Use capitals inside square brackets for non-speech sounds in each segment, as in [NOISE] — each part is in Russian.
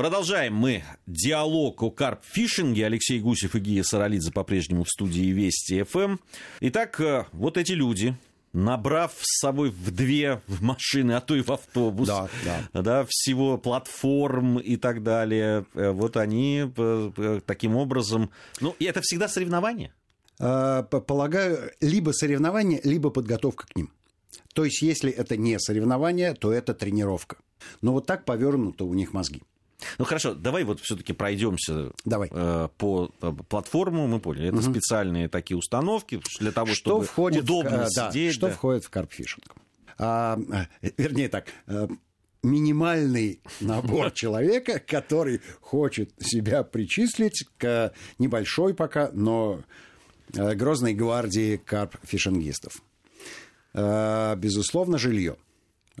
Продолжаем мы диалог о карп-фишинге. Алексей Гусев и Гия Саралидзе по-прежнему в студии Вести ФМ. Итак, э, вот эти люди, набрав с собой в две машины, а то и в автобус, да, да. Да, всего платформ и так далее, э, вот они э, таким образом... Ну, и это всегда соревнование? Полагаю, либо соревнование, либо подготовка к ним. То есть, если это не соревнование, то это тренировка. Но вот так повернуты у них мозги. Ну хорошо, давай вот все-таки пройдемся давай. Э, по э, платформу. Мы поняли, это угу. специальные такие установки для того, что чтобы входит удобно в, сидеть. Да, что да. входит в карпфишинг? А, э, вернее так, минимальный набор [LAUGHS] человека, который хочет себя причислить к небольшой пока, но грозной гвардии карп-фишингистов. Безусловно, жилье.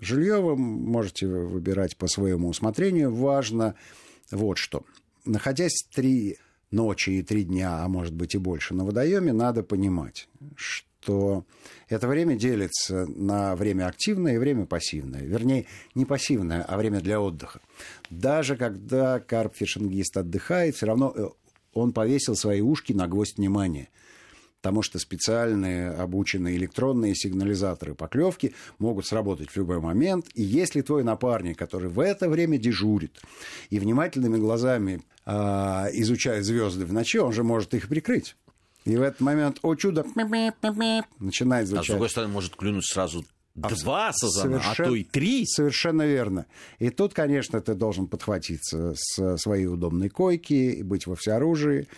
Жилье вы можете выбирать по своему усмотрению. Важно вот что. Находясь три ночи и три дня, а может быть и больше на водоеме, надо понимать, что это время делится на время активное и время пассивное. Вернее, не пассивное, а время для отдыха. Даже когда карп-фишингист отдыхает, все равно э, он повесил свои ушки на гвоздь внимания – потому что специальные обученные электронные сигнализаторы поклевки могут сработать в любой момент. И если твой напарник, который в это время дежурит и внимательными глазами э, изучает звезды в ночи, он же может их прикрыть. И в этот момент, о чудо, начинает звучать. А с другой стороны, может клюнуть сразу Два сазана, а то и три. Совершенно верно. И тут, конечно, ты должен подхватиться с своей удобной койки и быть во всеоружии.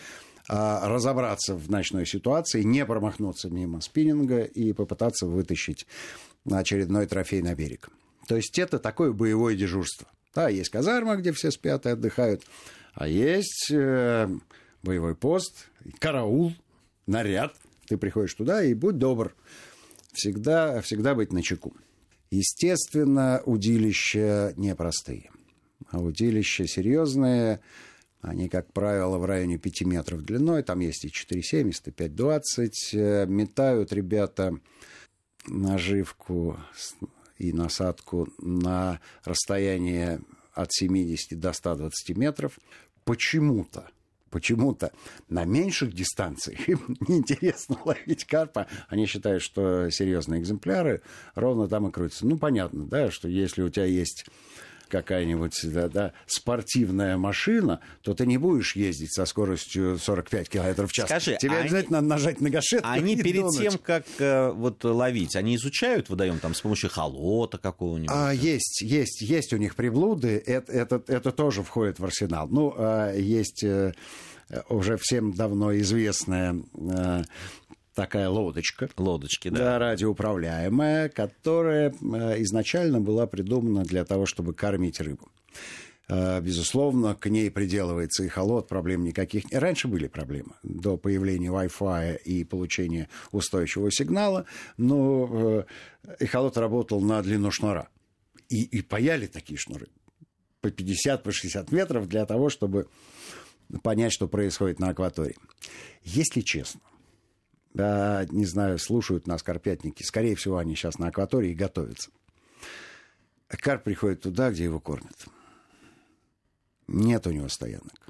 А, разобраться в ночной ситуации, не промахнуться мимо спиннинга и попытаться вытащить очередной трофей на берег. То есть это такое боевое дежурство. Да, есть казарма, где все спят и отдыхают, а есть э, боевой пост, караул, наряд. Ты приходишь туда и будь добр, всегда, всегда быть на чеку. Естественно, удилища непростые. А удилища серьезные, они, как правило, в районе 5 метров длиной. Там есть и 4,70, и 5,20. Э, метают ребята наживку и насадку на расстояние от 70 до 120 метров. Почему-то почему-то на меньших дистанциях [LAUGHS] им неинтересно ловить карпа. Они считают, что серьезные экземпляры ровно там и крутятся. Ну, понятно, да, что если у тебя есть какая-нибудь да, да, спортивная машина, то ты не будешь ездить со скоростью 45 км в час. Скажи, Тебе они, обязательно надо нажать на гашетку Они перед дунуть. тем, как э, вот ловить, они изучают водоем там с помощью холота какого-нибудь? А, есть, есть, есть у них приблуды, это, это, это тоже входит в арсенал. Ну, а, есть э, уже всем давно известная э, такая лодочка. Лодочки, да. Да, радиоуправляемая, которая э, изначально была придумана для того, чтобы кормить рыбу. Э, безусловно, к ней приделывается эхолот, проблем никаких. Раньше были проблемы до появления Wi-Fi и получения устойчивого сигнала, но э, эхолот работал на длину шнура. И, и паяли такие шнуры по 50, по 60 метров для того, чтобы понять, что происходит на акватории. Если честно, да, не знаю, слушают нас карпятники. Скорее всего, они сейчас на акватории готовятся. Карп приходит туда, где его кормят. Нет у него стоянок.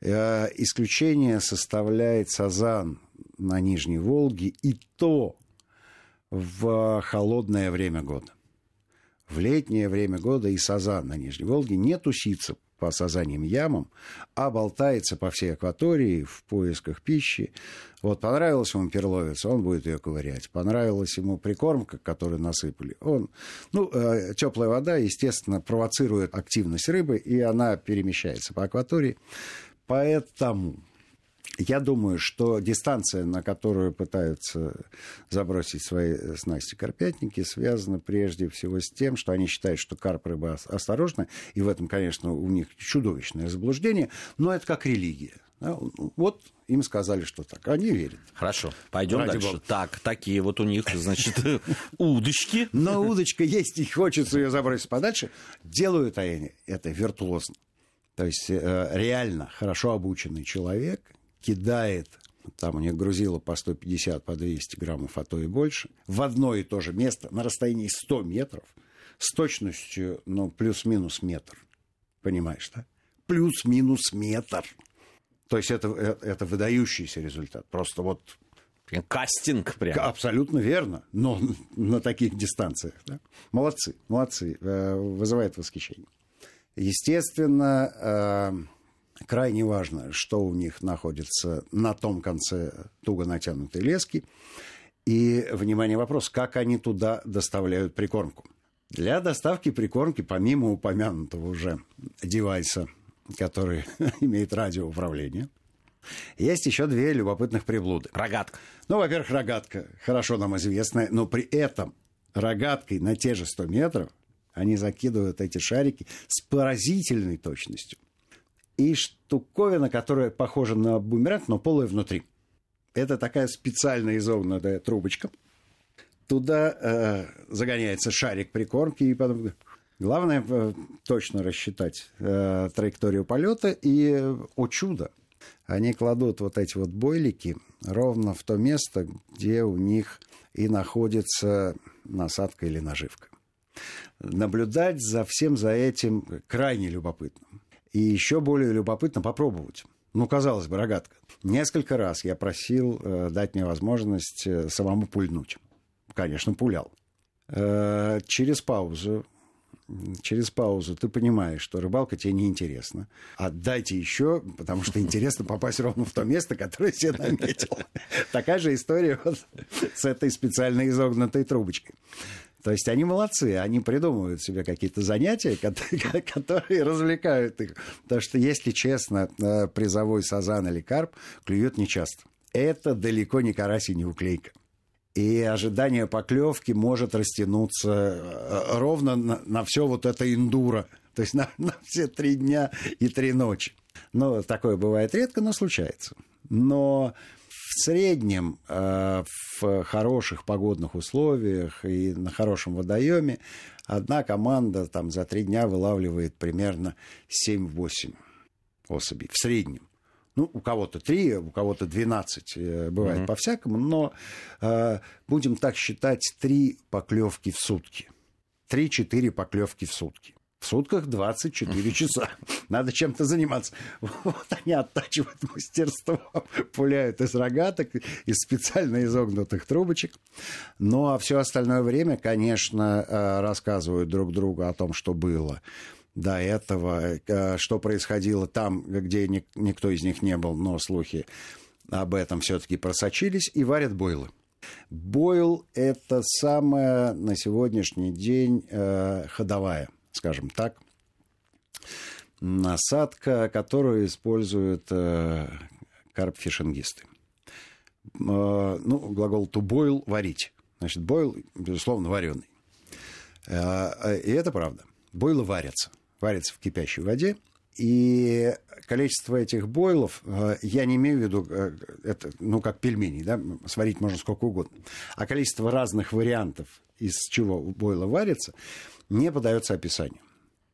Э, исключение составляет сазан на Нижней Волге, и то в холодное время года. В летнее время года и сазан на Нижней Волге не тусится по сазаньим ямам, а болтается по всей акватории в поисках пищи. Вот понравилась ему перловец, он будет ее ковырять. Понравилась ему прикормка, которую насыпали. Он, ну, э, теплая вода, естественно, провоцирует активность рыбы, и она перемещается по акватории. Поэтому я думаю, что дистанция, на которую пытаются забросить свои снасти карпятники, связана прежде всего с тем, что они считают, что карп рыба осторожна, и в этом, конечно, у них чудовищное заблуждение, но это как религия. Вот им сказали, что так. Они верят. Хорошо, пойдем Ради дальше. Бога. Так, такие вот у них, значит, [LAUGHS] удочки. Но удочка есть, и хочется ее забросить подальше. Делают они это виртуозно. То есть э, реально хорошо обученный человек кидает там у них грузило по 150, по 200 граммов, а то и больше, в одно и то же место на расстоянии 100 метров с точностью, ну, плюс-минус метр. Понимаешь, да? Плюс-минус метр. То есть это, это, это выдающийся результат. Просто вот Кастинг прям. Абсолютно верно, но [LAUGHS] на таких дистанциях. Да? Молодцы, молодцы, э, вызывает восхищение. Естественно, э, крайне важно, что у них находится на том конце туго натянутой лески. И, внимание, вопрос, как они туда доставляют прикормку. Для доставки прикормки, помимо упомянутого уже девайса, который [LAUGHS] имеет радиоуправление, есть еще две любопытных приблуды. Рогатка. Ну, во-первых, рогатка, хорошо нам известная, но при этом рогаткой на те же 100 метров они закидывают эти шарики с поразительной точностью. И штуковина, которая похожа на бумеранг, но полая внутри. Это такая специально изогнутая трубочка. Туда э, загоняется шарик прикормки, и потом Главное э, точно рассчитать э, траекторию полета, и, о чудо, они кладут вот эти вот бойлики ровно в то место, где у них и находится насадка или наживка. Наблюдать за всем за этим крайне любопытно. И еще более любопытно попробовать. Ну, казалось бы, рогатка. Несколько раз я просил э, дать мне возможность э, самому пульнуть. Конечно, пулял. Э, через паузу через паузу ты понимаешь, что рыбалка тебе неинтересна. Отдайте еще, потому что интересно попасть ровно в то место, которое себе наметил. Такая же история с этой специально изогнутой трубочкой. То есть они молодцы, они придумывают себе какие-то занятия, [LAUGHS] которые развлекают их. Потому что, если честно, э, призовой сазан или карп клюет нечасто. Это далеко не карась и не уклейка и ожидание поклевки может растянуться э, ровно на, на все вот это индура, то есть на, [LAUGHS] на все три дня и три ночи. Ну, такое бывает редко, но случается. Но в среднем э, в хороших погодных условиях и на хорошем водоеме одна команда там за три дня вылавливает примерно 7-8 особей в среднем. Ну, у кого-то три, у кого-то 12, э, бывает mm-hmm. по-всякому, но э, будем так считать, три поклевки в сутки. Три-четыре поклевки в сутки. В сутках 24 [LAUGHS] часа. Надо чем-то заниматься. Вот они оттачивают мастерство, пуляют из рогаток, из специально изогнутых трубочек. Ну, а все остальное время, конечно, э, рассказывают друг другу о том, что было до этого, э, что происходило там, где никто из них не был, но слухи об этом все-таки просочились, и варят бойлы. Бойл – это самая на сегодняшний день э, ходовая, скажем так, насадка, которую используют э, карпфишингисты. Ну, глагол to boil – варить. Значит, бойл, безусловно, вареный. И это правда. Бойлы варятся варится в кипящей воде. И количество этих бойлов, э, я не имею в виду, э, это, ну, как пельмени, да, сварить можно сколько угодно, а количество разных вариантов, из чего бойла варится, не подается описанию.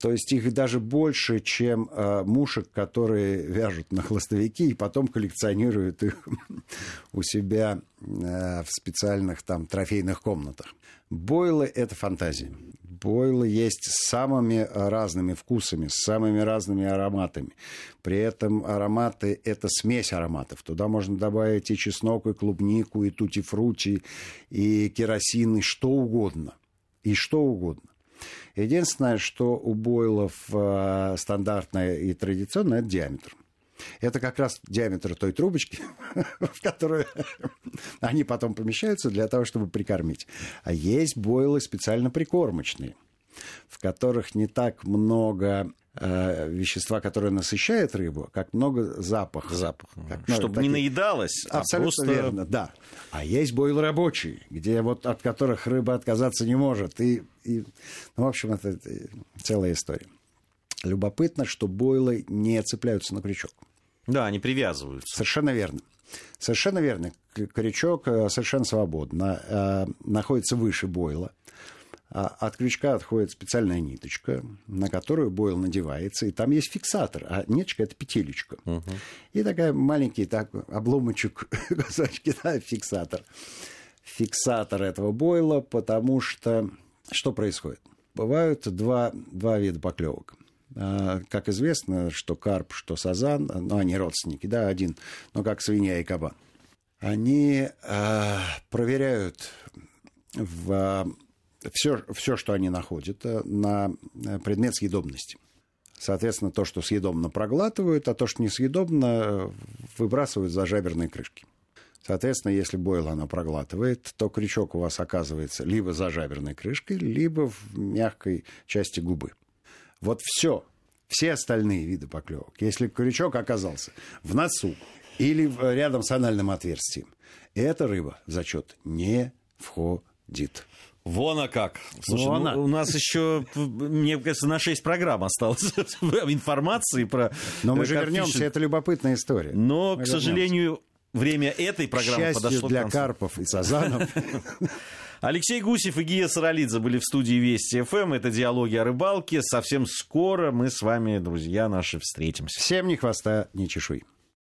То есть их даже больше, чем э, мушек, которые вяжут на хлостовики и потом коллекционируют их [LAUGHS] у себя э, в специальных там трофейных комнатах. Бойлы – это фантазия. Бойлы есть с самыми разными вкусами, с самыми разными ароматами. При этом ароматы – это смесь ароматов. Туда можно добавить и чеснок, и клубнику, и тути-фрути, и керосин, и что угодно. И что угодно. Единственное, что у бойлов э, стандартное и традиционное, это диаметр. Это как раз диаметр той трубочки, [LAUGHS] в которую [LAUGHS] они потом помещаются для того, чтобы прикормить. А есть бойлы специально прикормочные, в которых не так много э, вещества, которое насыщает рыбу, как много запаха. Запах. Чтобы не наедалось, а Абсолютно а просто... верно, да. А есть бойл рабочий, где вот от которых рыба отказаться не может. И, и ну, в общем, это целая история. Любопытно, что бойлы не цепляются на крючок. Да, они привязываются. Совершенно верно. Совершенно верно. Крючок э, совершенно свободно. Э, находится выше бойла. А от крючка отходит специальная ниточка, на которую бойл надевается, и там есть фиксатор, а ниточка это петелечка. Угу. И такая маленький так, обломочек [LAUGHS] кусочки, да, фиксатор. Фиксатор этого бойла, потому что что происходит? Бывают два, два вида поклевок. А, как известно, что карп, что сазан, ну, они родственники, да, один, но как свинья и кабан. Они э, проверяют в, все, все, что они находят, на предмет съедобности. Соответственно, то, что съедобно, проглатывают, а то, что несъедобно, выбрасывают за жаберные крышки. Соответственно, если бойл она проглатывает, то крючок у вас оказывается либо за жаберной крышкой, либо в мягкой части губы. Вот все, все остальные виды поклевок. Если крючок оказался в носу или рядом с анальным отверстием, эта рыба в зачет не входит. Вон а как. Слушай, Вон ну, у нас еще, мне кажется, на 6 программ осталось [LAUGHS] информации про... Но мы же вернемся, это любопытная история. Но, мы к сожалению, время этой программы Счастью подошло для карпов и сазанов. [LAUGHS] Алексей Гусев и Гия Саралидзе были в студии Вести ФМ. Это «Диалоги о рыбалке». Совсем скоро мы с вами, друзья наши, встретимся. Всем ни хвоста, ни чешуй.